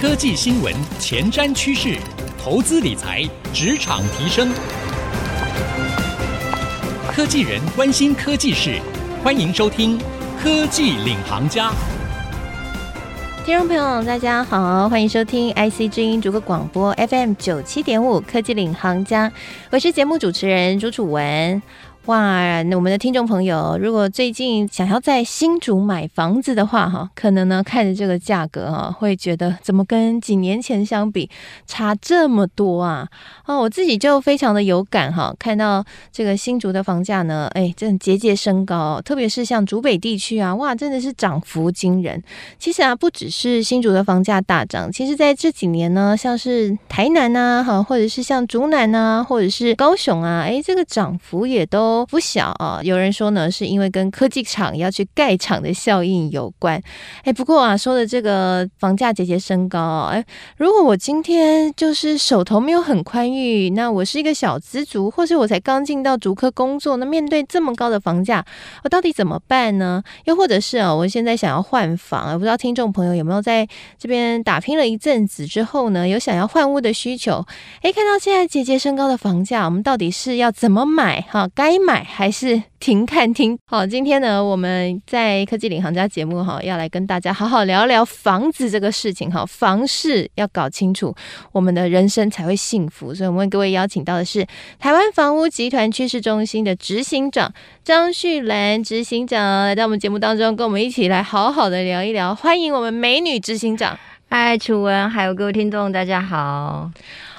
科技新闻、前瞻趋势、投资理财、职场提升，科技人关心科技事，欢迎收听《科技领航家》。听众朋友，大家好，欢迎收听 IC 之音逐个广播 FM 九七点五《科技领航家》，我是节目主持人朱楚文。哇，那我们的听众朋友，如果最近想要在新竹买房子的话，哈，可能呢看着这个价格哈，会觉得怎么跟几年前相比差这么多啊？哦，我自己就非常的有感哈，看到这个新竹的房价呢，哎，真的节节升高，特别是像竹北地区啊，哇，真的是涨幅惊人。其实啊，不只是新竹的房价大涨，其实在这几年呢，像是台南呐，哈，或者是像竹南呐，或者是高雄啊，哎，这个涨幅也都。不小啊！有人说呢，是因为跟科技厂要去盖厂的效应有关。哎，不过啊，说的这个房价节节升高，哎，如果我今天就是手头没有很宽裕，那我是一个小资族，或是我才刚进到竹科工作，那面对这么高的房价，我到底怎么办呢？又或者是啊，我现在想要换房，不知道听众朋友有没有在这边打拼了一阵子之后呢，有想要换屋的需求？哎，看到现在节节升高的房价，我们到底是要怎么买？哈，该。买还是停看听？好，今天呢，我们在科技领航家节目哈，要来跟大家好好聊聊房子这个事情哈。房事要搞清楚，我们的人生才会幸福。所以，我们为各位邀请到的是台湾房屋集团趋势中心的执行长张旭兰执行长来到我们节目当中，跟我们一起来好好的聊一聊。欢迎我们美女执行长，嗨，楚文，还有各位听众，大家好。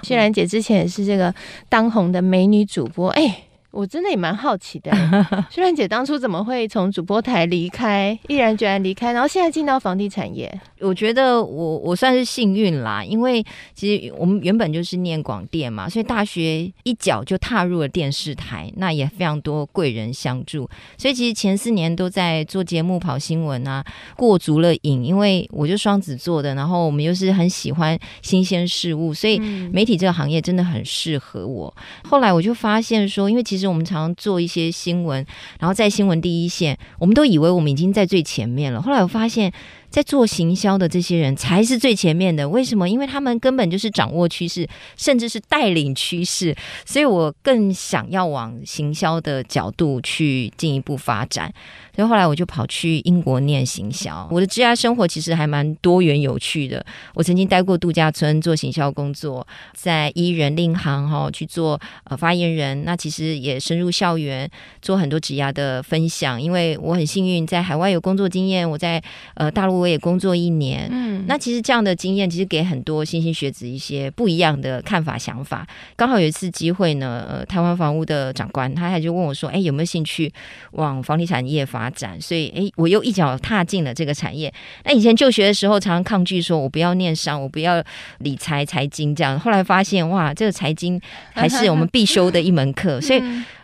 旭兰姐之前也是这个当红的美女主播，哎。我真的也蛮好奇的，虽然姐当初怎么会从主播台离开，毅然决然离开，然后现在进到房地产业？我觉得我我算是幸运啦，因为其实我们原本就是念广电嘛，所以大学一脚就踏入了电视台，那也非常多贵人相助，所以其实前四年都在做节目、跑新闻啊，过足了瘾。因为我就双子座的，然后我们又是很喜欢新鲜事物，所以媒体这个行业真的很适合我。后来我就发现说，因为其实。就我们常常做一些新闻，然后在新闻第一线，我们都以为我们已经在最前面了。后来我发现，在做行销的这些人才是最前面的。为什么？因为他们根本就是掌握趋势，甚至是带领趋势。所以我更想要往行销的角度去进一步发展。所以后来我就跑去英国念行销。我的职业生活其实还蛮多元有趣的。我曾经待过度假村做行销工作，在伊人令行哈去做呃发言人。那其实也深入校园做很多职涯的分享。因为我很幸运在海外有工作经验，我在呃大陆我也工作一年。嗯，那其实这样的经验其实给很多新兴学子一些不一样的看法想法。刚好有一次机会呢，呃，台湾房屋的长官他还就问我说：“哎，有没有兴趣往房地产业发？”发展，所以诶，我又一脚踏进了这个产业。那以前就学的时候，常常抗拒说，我不要念商，我不要理财财经这样。后来发现，哇，这个财经还是我们必修的一门课，所以。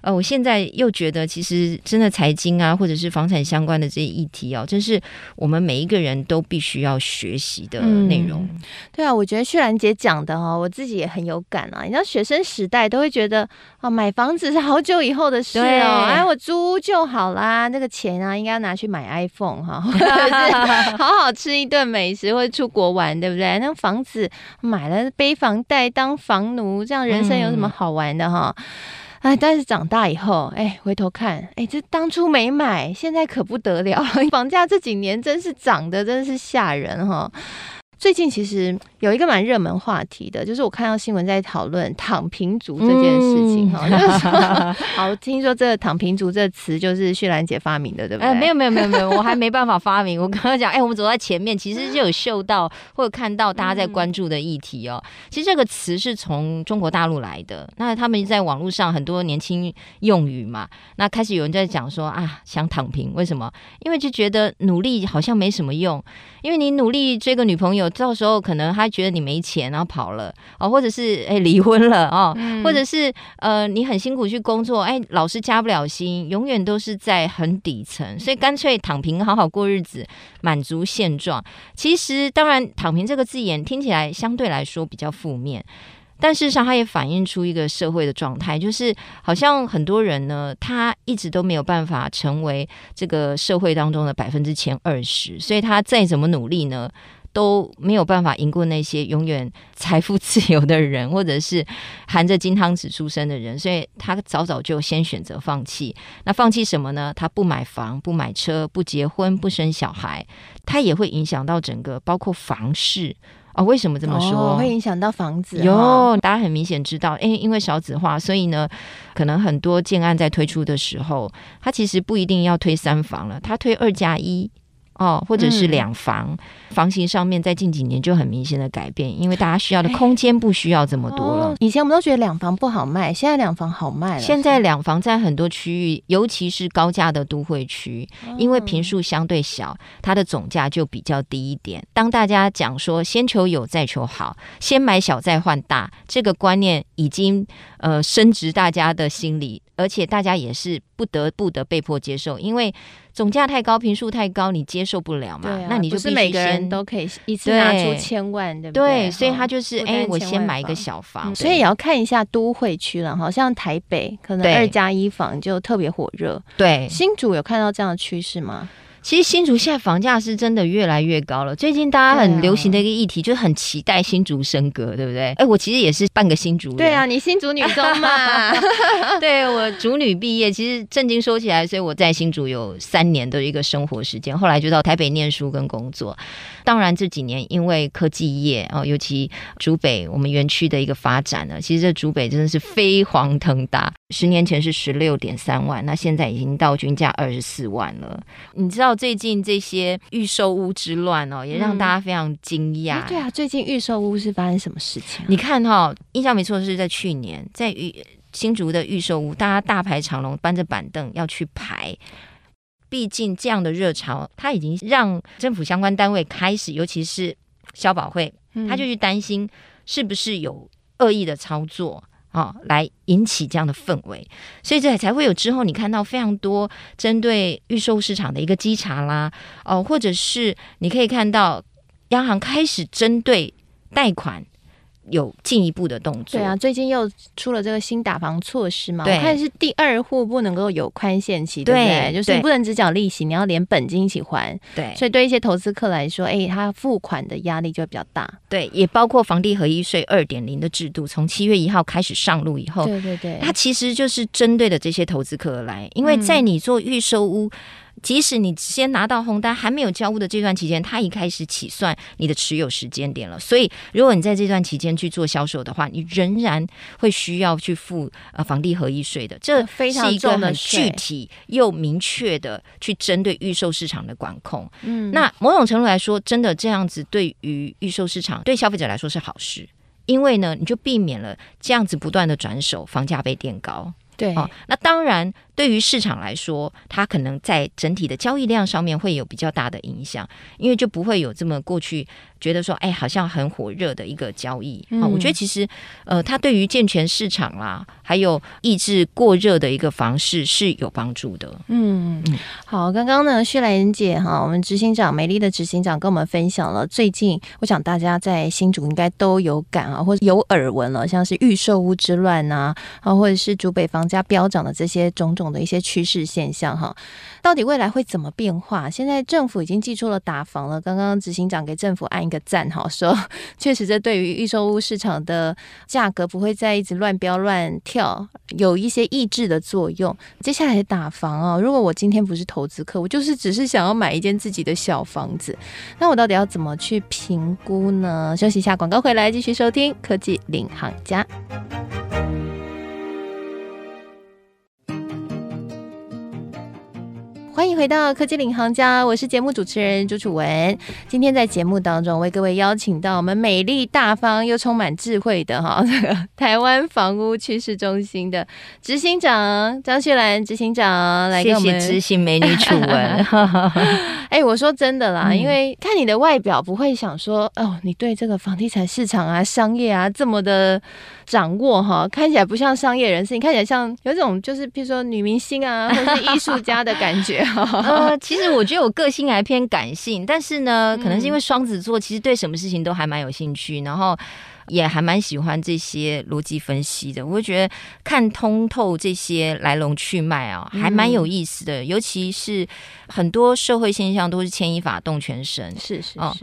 呃，我现在又觉得，其实真的财经啊，或者是房产相关的这些议题哦，真是我们每一个人都必须要学习的内容。嗯。对啊，我觉得旭兰姐讲的哈，我自己也很有感啊。你知道，学生时代都会觉得啊，买房子是好久以后的事哦。哎，我租屋就好啦，那个钱啊，应该要拿去买 iPhone 哈，或者是好好吃一顿美食，或者出国玩，对不对？那房子买了背房贷当房奴，这样人生有什么好玩的哈？嗯哎，但是长大以后，哎，回头看，哎，这当初没买，现在可不得了，房价这几年真是涨得真是吓人哈。最近其实有一个蛮热门话题的，就是我看到新闻在讨论“躺平族”这件事情哈。嗯、好，听说这个“躺平族”这个词就是旭兰姐发明的，对不对？呃、没有没有没有没有，我还没办法发明。我刚刚讲，哎，我们走在前面，其实就有嗅到或者看到大家在关注的议题哦。其实这个词是从中国大陆来的，那他们在网络上很多年轻用语嘛，那开始有人在讲说啊，想躺平，为什么？因为就觉得努力好像没什么用，因为你努力追个女朋友。到时候可能他觉得你没钱，然后跑了哦，或者是哎离婚了哦，嗯、或者是呃你很辛苦去工作，哎老是加不了薪，永远都是在很底层，所以干脆躺平，好好过日子，满足现状。其实当然“躺平”这个字眼听起来相对来说比较负面。但事实上，它也反映出一个社会的状态，就是好像很多人呢，他一直都没有办法成为这个社会当中的百分之前二十，所以他再怎么努力呢，都没有办法赢过那些永远财富自由的人，或者是含着金汤匙出生的人，所以他早早就先选择放弃。那放弃什么呢？他不买房，不买车，不结婚，不生小孩，他也会影响到整个，包括房市。哦，为什么这么说？哦、会影响到房子？有，大家很明显知道，因因为少子化，所以呢，可能很多建案在推出的时候，他其实不一定要推三房了，他推二加一。哦，或者是两房，嗯、房型上面在近几年就很明显的改变，因为大家需要的空间不需要这么多了。哦、以前我们都觉得两房不好卖，现在两房好卖了。现在两房在很多区域，尤其是高价的都会区，哦、因为平数相对小，它的总价就比较低一点。当大家讲说先求有再求好，先买小再换大，这个观念已经呃升值大家的心理，而且大家也是不得不的被迫接受，因为。总价太高，平数太高，你接受不了嘛？啊、那你就是每个人都可以一次拿出千万，对，对不对？对，所以他就是，哎、欸，我先买一个小房，嗯、所以也要看一下都会区了，好像台北可能二加一房就特别火热。对，新竹有看到这样的趋势吗？其实新竹现在房价是真的越来越高了。最近大家很流行的一个议题，就是很期待新竹升格，对不对？哎，我其实也是半个新竹人。对啊，你新竹女中嘛。对，我竹女毕业，其实正经说起来，所以我在新竹有三年的一个生活时间，后来就到台北念书跟工作。当然这几年因为科技业哦，尤其竹北我们园区的一个发展呢，其实这竹北真的是飞黄腾达。十年前是十六点三万，那现在已经到均价二十四万了。你知道？最近这些预售屋之乱哦，也让大家非常惊讶。对啊，最近预售屋是发生什么事情？你看哈，印象没错，是在去年，在预新竹的预售屋，大家大排长龙，搬着板凳要去排。毕竟这样的热潮，它已经让政府相关单位开始，尤其是消保会，他就去担心是不是有恶意的操作。哦，来引起这样的氛围，所以这才会有之后你看到非常多针对预售市场的一个稽查啦，哦，或者是你可以看到央行开始针对贷款。有进一步的动作。对啊，最近又出了这个新打房措施嘛？对我看是第二户不能够有宽限期，对，不对？就是你不能只缴利息，你要连本金一起还。对，所以对一些投资客来说，哎，他付款的压力就会比较大。对，也包括房地合一税二点零的制度，从七月一号开始上路以后，对对对，它其实就是针对的这些投资客而来，因为在你做预售屋。嗯即使你先拿到红单还没有交屋的这段期间，它一开始起算你的持有时间点了。所以，如果你在这段期间去做销售的话，你仍然会需要去付呃房地合一税的。这非常是一个很具体又明确的去针对预售市场的管控。嗯，那某种程度来说，真的这样子对于预售市场对消费者来说是好事，因为呢，你就避免了这样子不断的转手，房价被垫高。对，哦，那当然。对于市场来说，它可能在整体的交易量上面会有比较大的影响，因为就不会有这么过去觉得说，哎，好像很火热的一个交易啊、嗯哦。我觉得其实，呃，它对于健全市场啦，还有抑制过热的一个方式是有帮助的。嗯，好，刚刚呢，薛兰姐哈，我们执行长美丽的执行长跟我们分享了最近，我想大家在新竹应该都有感啊，或者有耳闻了，像是预售屋之乱呐，啊，或者是竹北房价飙涨的这些种种。的一些趋势现象哈，到底未来会怎么变化？现在政府已经祭出了打房了。刚刚执行长给政府按一个赞哈，说 确实这对于预售屋市场的价格不会再一直乱飙乱跳，有一些抑制的作用。接下来打房啊，如果我今天不是投资客，我就是只是想要买一间自己的小房子，那我到底要怎么去评估呢？休息一下，广告回来继续收听科技领航家。回到科技领航家，我是节目主持人朱楚文。今天在节目当中为各位邀请到我们美丽大方又充满智慧的哈，这 个台湾房屋趋势中心的执行长张旭兰执行长来给我们。谢谢知性美女楚文。哎，我说真的啦，因为看你的外表不会想说哦，你对这个房地产市场啊、商业啊这么的掌握哈，看起来不像商业人士，你看起来像有种就是比如说女明星啊，或者是艺术家的感觉哈。呃，其实我觉得我个性还偏感性，但是呢，可能是因为双子座，其实对什么事情都还蛮有兴趣。然后，也还蛮喜欢这些逻辑分析的。我会觉得看通透这些来龙去脉啊，还蛮有意思的。嗯、尤其是很多社会现象都是牵一发动全身。是是是、哦，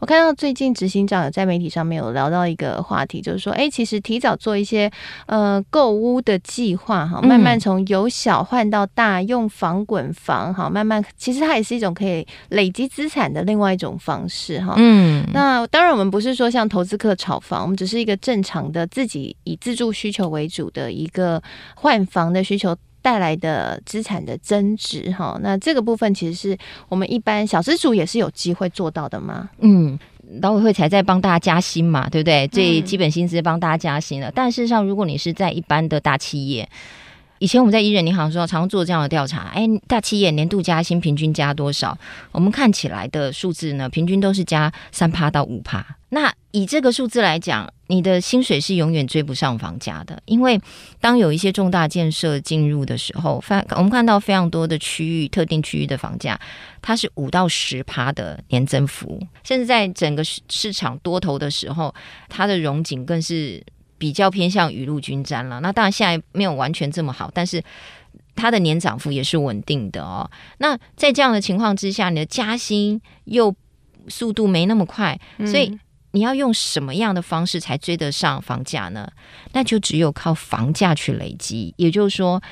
我看到最近执行长有在媒体上面有聊到一个话题，就是说，哎，其实提早做一些呃购屋的计划哈，慢慢从由小换到大，用房滚房哈，慢慢其实它也是一种可以累积资产的另外一种方式哈。嗯，那当然我们不是说像投资客炒房，我们只是一个正常的自己以自住需求为主的一个换房的需求带来的资产的增值哈。那这个部分其实是我们一般小资主也是有机会做到的吗？嗯，劳委会才在帮大家加薪嘛，对不对？最基本薪资帮大家加薪了。但事实上，如果你是在一般的大企业，以前我们在一人银行的时候，常做这样的调查。哎，大企业年度加薪平均加多少？我们看起来的数字呢，平均都是加三趴到五趴。那以这个数字来讲，你的薪水是永远追不上房价的。因为当有一些重大建设进入的时候，发我们看到非常多的区域、特定区域的房价，它是五到十趴的年增幅。甚至在整个市场多头的时候，它的融景更是。比较偏向雨露均沾了，那当然现在没有完全这么好，但是它的年涨幅也是稳定的哦。那在这样的情况之下，你的加薪又速度没那么快，所以你要用什么样的方式才追得上房价呢？那就只有靠房价去累积。也就是说，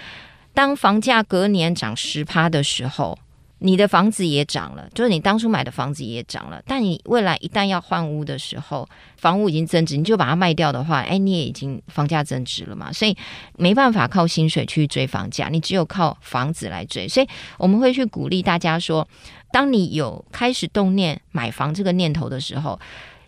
当房价隔年涨十趴的时候。你的房子也涨了，就是你当初买的房子也涨了，但你未来一旦要换屋的时候，房屋已经增值，你就把它卖掉的话，哎，你也已经房价增值了嘛，所以没办法靠薪水去追房价，你只有靠房子来追。所以我们会去鼓励大家说，当你有开始动念买房这个念头的时候，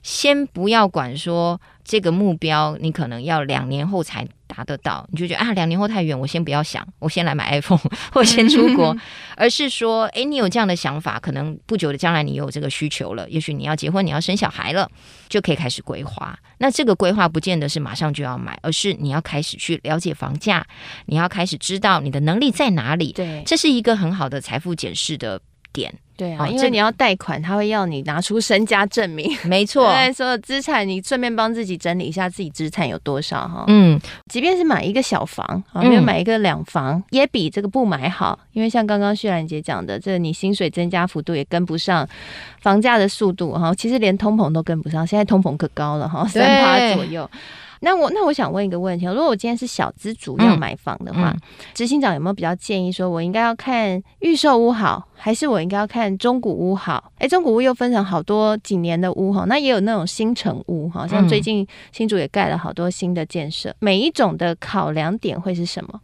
先不要管说这个目标，你可能要两年后才达得到，你就觉得啊，两年后太远，我先不要想，我先来买 iPhone 或先出国，而是说，诶，你有这样的想法，可能不久的将来你有这个需求了，也许你要结婚，你要生小孩了，就可以开始规划。那这个规划不见得是马上就要买，而是你要开始去了解房价，你要开始知道你的能力在哪里。对，这是一个很好的财富检视的点。对啊，因为你要贷款，他会要你拿出身家证明。没错，对，所有资产你顺便帮自己整理一下自己资产有多少哈。嗯，即便是买一个小房啊，没有买一个两房，嗯，也比这个不买好。因为像刚刚旭兰姐讲的，这你薪水增加幅度也跟不上房价的速度哈。其实连通膨都跟不上，现在通膨可高了哈，三趴左右。那我那我想问一个问题，如果我今天是小资族要买房的话，执、嗯嗯、行长有没有比较建议，说我应该要看预售屋好，还是我应该要看中古屋好？哎、欸，中古屋又分成好多几年的屋哈，那也有那种新城屋哈，像最近新竹也盖了好多新的建设，每一种的考量点会是什么？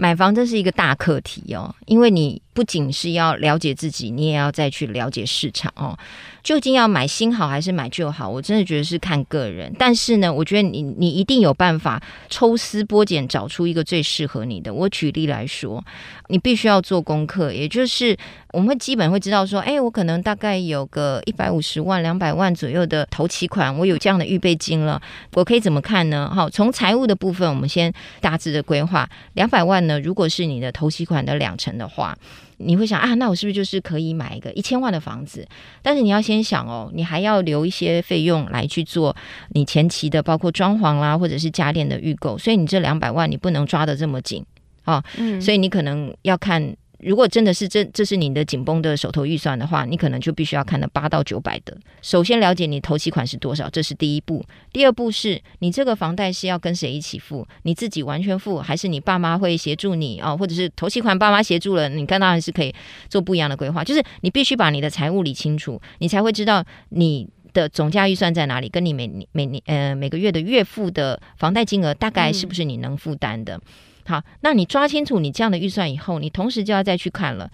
买房这是一个大课题哦，因为你不仅是要了解自己，你也要再去了解市场哦。究竟要买新好还是买旧好？我真的觉得是看个人。但是呢，我觉得你你一定有办法抽丝剥茧，找出一个最适合你的。我举例来说，你必须要做功课，也就是我们会基本会知道说，哎，我可能大概有个一百五十万、两百万左右的头期款，我有这样的预备金了，我可以怎么看呢？好，从财务的部分，我们先大致的规划两百万。那如果是你的头期款的两成的话，你会想啊，那我是不是就是可以买一个一千万的房子？但是你要先想哦，你还要留一些费用来去做你前期的，包括装潢啦，或者是家电的预购。所以你这两百万你不能抓得这么紧啊，嗯，所以你可能要看。如果真的是这这是你的紧绷的手头预算的话，你可能就必须要看到八到九百的。首先了解你头期款是多少，这是第一步。第二步是你这个房贷是要跟谁一起付？你自己完全付，还是你爸妈会协助你啊？或者是头期款爸妈协助了，你看当然是可以做不一样的规划。就是你必须把你的财务理清楚，你才会知道你的总价预算在哪里，跟你每年每年呃每个月的月付的房贷金额大概是不是你能负担的。好，那你抓清楚你这样的预算以后，你同时就要再去看了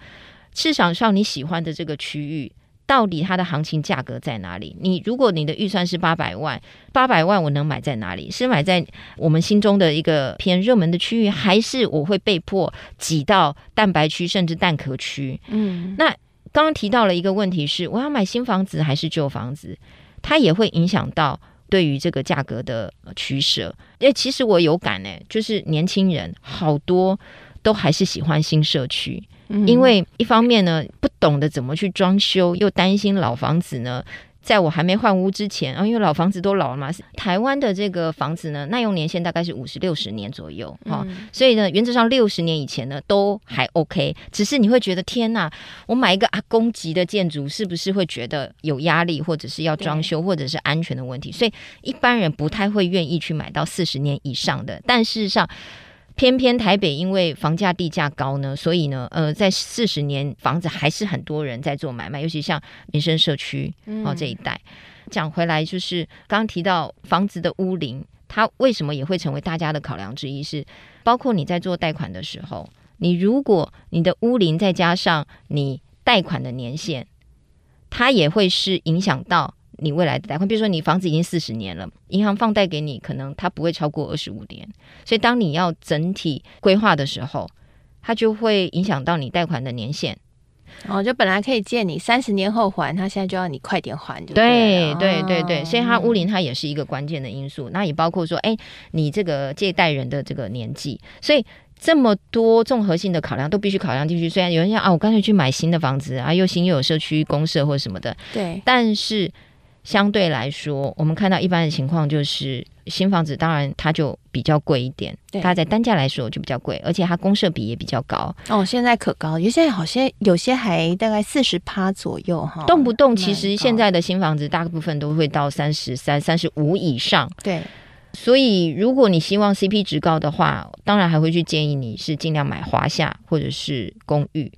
市场上你喜欢的这个区域，到底它的行情价格在哪里？你如果你的预算是八百万，八百万我能买在哪里？是买在我们心中的一个偏热门的区域，还是我会被迫挤到蛋白区甚至蛋壳区？嗯，那刚刚提到了一个问题是，我要买新房子还是旧房子？它也会影响到。对于这个价格的取舍，诶，其实我有感呢，就是年轻人好多都还是喜欢新社区，嗯，因为一方面呢不懂得怎么去装修，又担心老房子呢在我还没换屋之前，啊，因为老房子都老了嘛，台湾的这个房子呢，耐用年限大概是五十六十年左右，哈、嗯哦，所以呢，原则上六十年以前呢都还 OK，只是你会觉得天呐，我买一个阿公级的建筑，是不是会觉得有压力，或者是要装修，或者是安全的问题？所以一般人不太会愿意去买到四十年以上的，但事实上。偏偏台北因为房价地价高呢，所以呢，呃，在四十年房子还是很多人在做买卖，尤其像民生社区哦这一带。讲回来，就是刚刚提到房子的屋龄，它为什么也会成为大家的考量之一？是包括你在做贷款的时候，你如果你的屋龄再加上你贷款的年限，它也会是影响到。你未来的贷款，比如说你房子已经四十年了，银行放贷给你，可能它不会超过二十五年。所以当你要整体规划的时候，它就会影响到你贷款的年限。哦，就本来可以借你三十年后还，他现在就要你快点还就对。对对对所以它屋龄它也是一个关键的因素。那也包括说，哎，你这个借贷人的这个年纪，所以。这么多综合性的考量都必须考量进去。虽然有人想啊，我干脆去买新的房子啊，又新又有社区公社或者什么的，对，但是。相对来说，我们看到一般的情况就是新房子，当然它就比较贵一点，它在单价来说就比较贵，而且它公设比也比较高。哦，现在可高，有些好像有些还大概四十趴左右哈，动不动其实现在的新房子大部分都会到三十三、三十五以上。对，所以如果你希望 CP 值高的话，当然还会去建议你是尽量买华夏或者是公寓。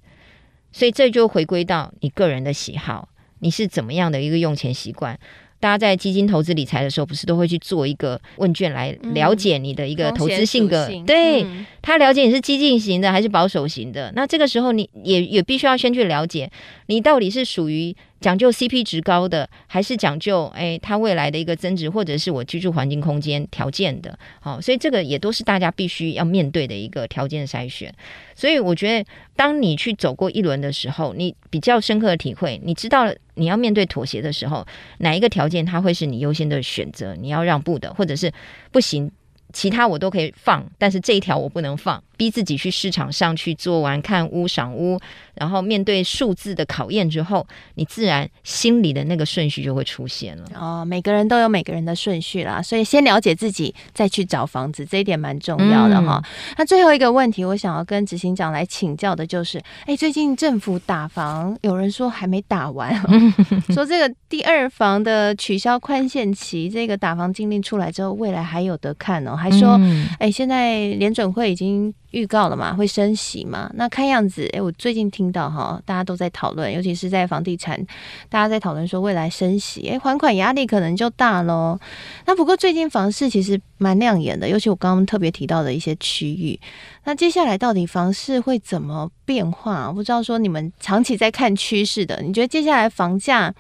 所以这就回归到你个人的喜好。你是怎么样的一个用钱习惯？大家在基金投资理财的时候，不是都会去做一个问卷来了解你的一个投资性格？嗯、对、嗯、他了解你是激进型的还是保守型的。那这个时候，你也也必须要先去了解你到底是属于。讲究 CP 值高的，还是讲究哎，它未来的一个增值，或者是我居住环境空间条件的，好，所以这个也都是大家必须要面对的一个条件筛选。所以我觉得，当你去走过一轮的时候，你比较深刻的体会，你知道你要面对妥协的时候，哪一个条件它会是你优先的选择，你要让步的，或者是不行。其他我都可以放，但是这一条我不能放，逼自己去市场上去做完看屋赏屋，然后面对数字的考验之后，你自然心里的那个顺序就会出现了。哦，每个人都有每个人的顺序啦，所以先了解自己，再去找房子，这一点蛮重要的哈。嗯、那最后一个问题，我想要跟执行长来请教的就是，哎，最近政府打房，有人说还没打完，说这个第二房的取消宽限期，这个打房禁令出来之后，未来还有得看哦。还说，哎、嗯，现在联准会已经预告了嘛，会升息嘛？那看样子，哎，我最近听到哈，大家都在讨论，尤其是在房地产，大家在讨论说未来升息，哎，还款压力可能就大喽。那不过最近房市其实蛮亮眼的，尤其我刚刚特别提到的一些区域。那接下来到底房市会怎么变化？不知道说你们长期在看趋势的，你觉得接下来房价？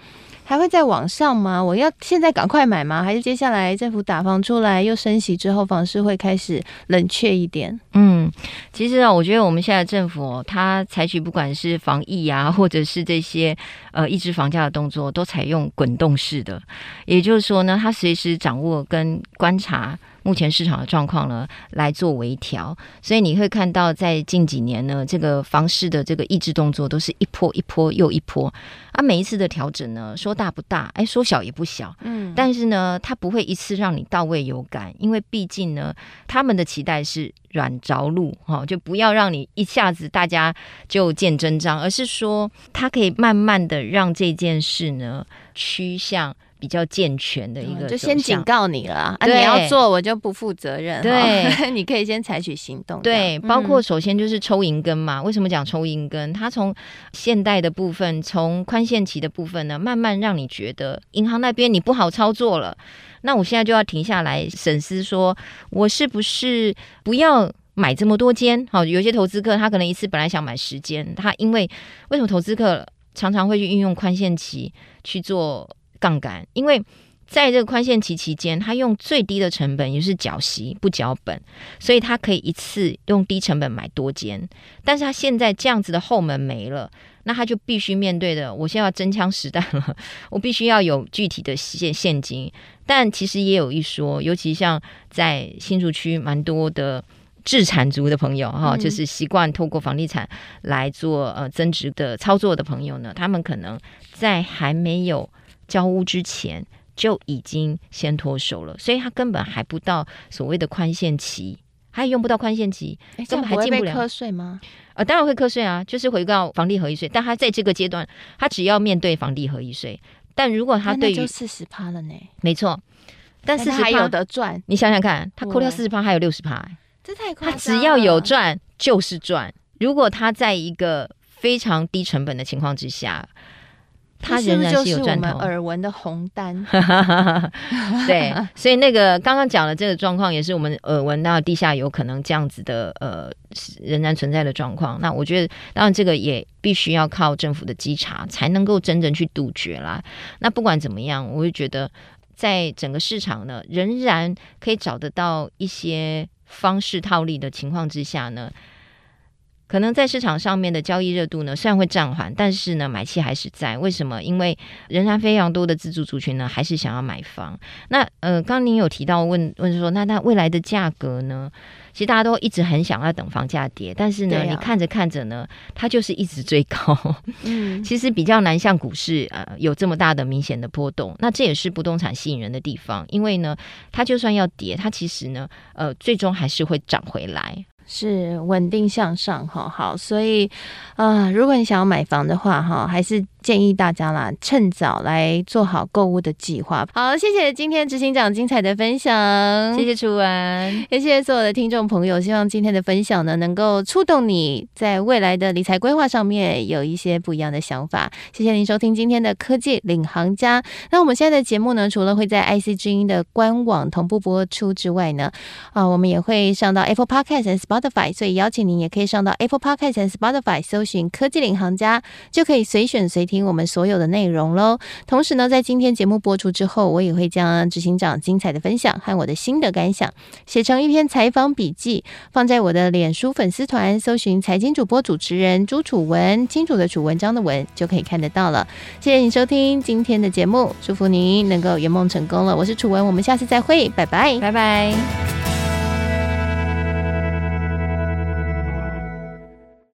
还会在网上吗？我要现在赶快买吗？还是接下来政府打房出来又升息之后，房市会开始冷却一点？嗯，其实啊，我觉得我们现在政府，它采取不管是防疫啊，或者是这些呃抑制房价的动作，都采用滚动式的，也就是说呢，它随时掌握跟观察。目前市场的状况呢，来做微调，所以你会看到，在近几年呢，这个房市的这个抑制动作都是一波一波又一波啊。每一次的调整呢，说大不大，哎，说小也不小，嗯，但是呢，它不会一次让你到位有感，因为毕竟呢，他们的期待是软着陆哈，就不要让你一下子大家就见真章，而是说，它可以慢慢的让这件事呢趋向。比较健全的一个、嗯，就先警告你了啊！你要做，我就不负责任。对，你可以先采取行动。对，包括首先就是抽银根嘛。嗯、为什么讲抽银根？它从现代的部分，从宽限期的部分呢，慢慢让你觉得银行那边你不好操作了。那我现在就要停下来审思，说我是不是不要买这么多间？好，有些投资客他可能一次本来想买十间，他因为为什么投资客常常会去运用宽限期去做？杠杆，因为在这个宽限期期间，他用最低的成本，也就是缴息不缴本，所以他可以一次用低成本买多间。但是他现在这样子的后门没了，那他就必须面对的，我现在要真枪实弹了，我必须要有具体的现现金。但其实也有一说，尤其像在新竹区蛮多的自产族的朋友哈，就是习惯透过房地产来做呃增值的操作的朋友呢，他们可能在还没有交屋之前就已经先脱手了，所以他根本还不到所谓的宽限期，他也用不到宽限期，根本还进不了。课税吗？呃，当然会课税啊，就是回到房地合一税，但他在这个阶段，他只要面对房地合一税。但如果他对于就四十趴了呢？没错，但四十还有得赚。你想想看，他扣掉四十趴，还有六十趴，这太夸张了。他只要有赚就是赚。如果他在一个非常低成本的情况之下，他仍然是有赚头。耳闻的红单，对，所以那个刚刚讲的这个状况，也是我们耳闻到地下有可能这样子的呃，仍然存在的状况。那我觉得，当然这个也必须要靠政府的稽查，才能够真正去杜绝啦。那不管怎么样，我会觉得，在整个市场呢，仍然可以找得到一些方式套利的情况之下呢。可能在市场上面的交易热度呢，虽然会暂缓，但是呢，买气还是在。为什么？因为仍然非常多的自住族群呢，还是想要买房。那呃，刚刚您有提到问问说，那那未来的价格呢？其实大家都一直很想要等房价跌，但是呢，啊、你看着看着呢，它就是一直追高。嗯，其实比较难像股市呃有这么大的明显的波动。那这也是不动产吸引人的地方，因为呢，它就算要跌，它其实呢，呃，最终还是会涨回来。是稳定向上哈，好，所以啊、如果你想要买房的话哈，还是。建议大家啦，趁早来做好购物的计划。好，谢谢今天执行长精彩的分享，谢谢楚文，也谢谢所有的听众朋友。希望今天的分享呢，能够触动你在未来的理财规划上面有一些不一样的想法。谢谢您收听今天的科技领航家。那我们现在的节目呢，除了会在 IC 之音的官网同步播出之外呢，啊，我们也会上到 Apple Podcast 和 Spotify，所以邀请您也可以上到 Apple Podcast 和 Spotify 搜寻科技领航家，就可以随选随听。听我们所有的内容喽。同时呢，在今天节目播出之后，我也会将执行长精彩的分享和我的心得感想写成一篇采访笔记，放在我的脸书粉丝团，搜寻财经主播主持人朱楚文，清楚的楚文章的文就可以看得到了。谢谢你收听今天的节目，祝福您能够圆梦成功了。我是楚文，我们下次再会，拜拜，拜拜。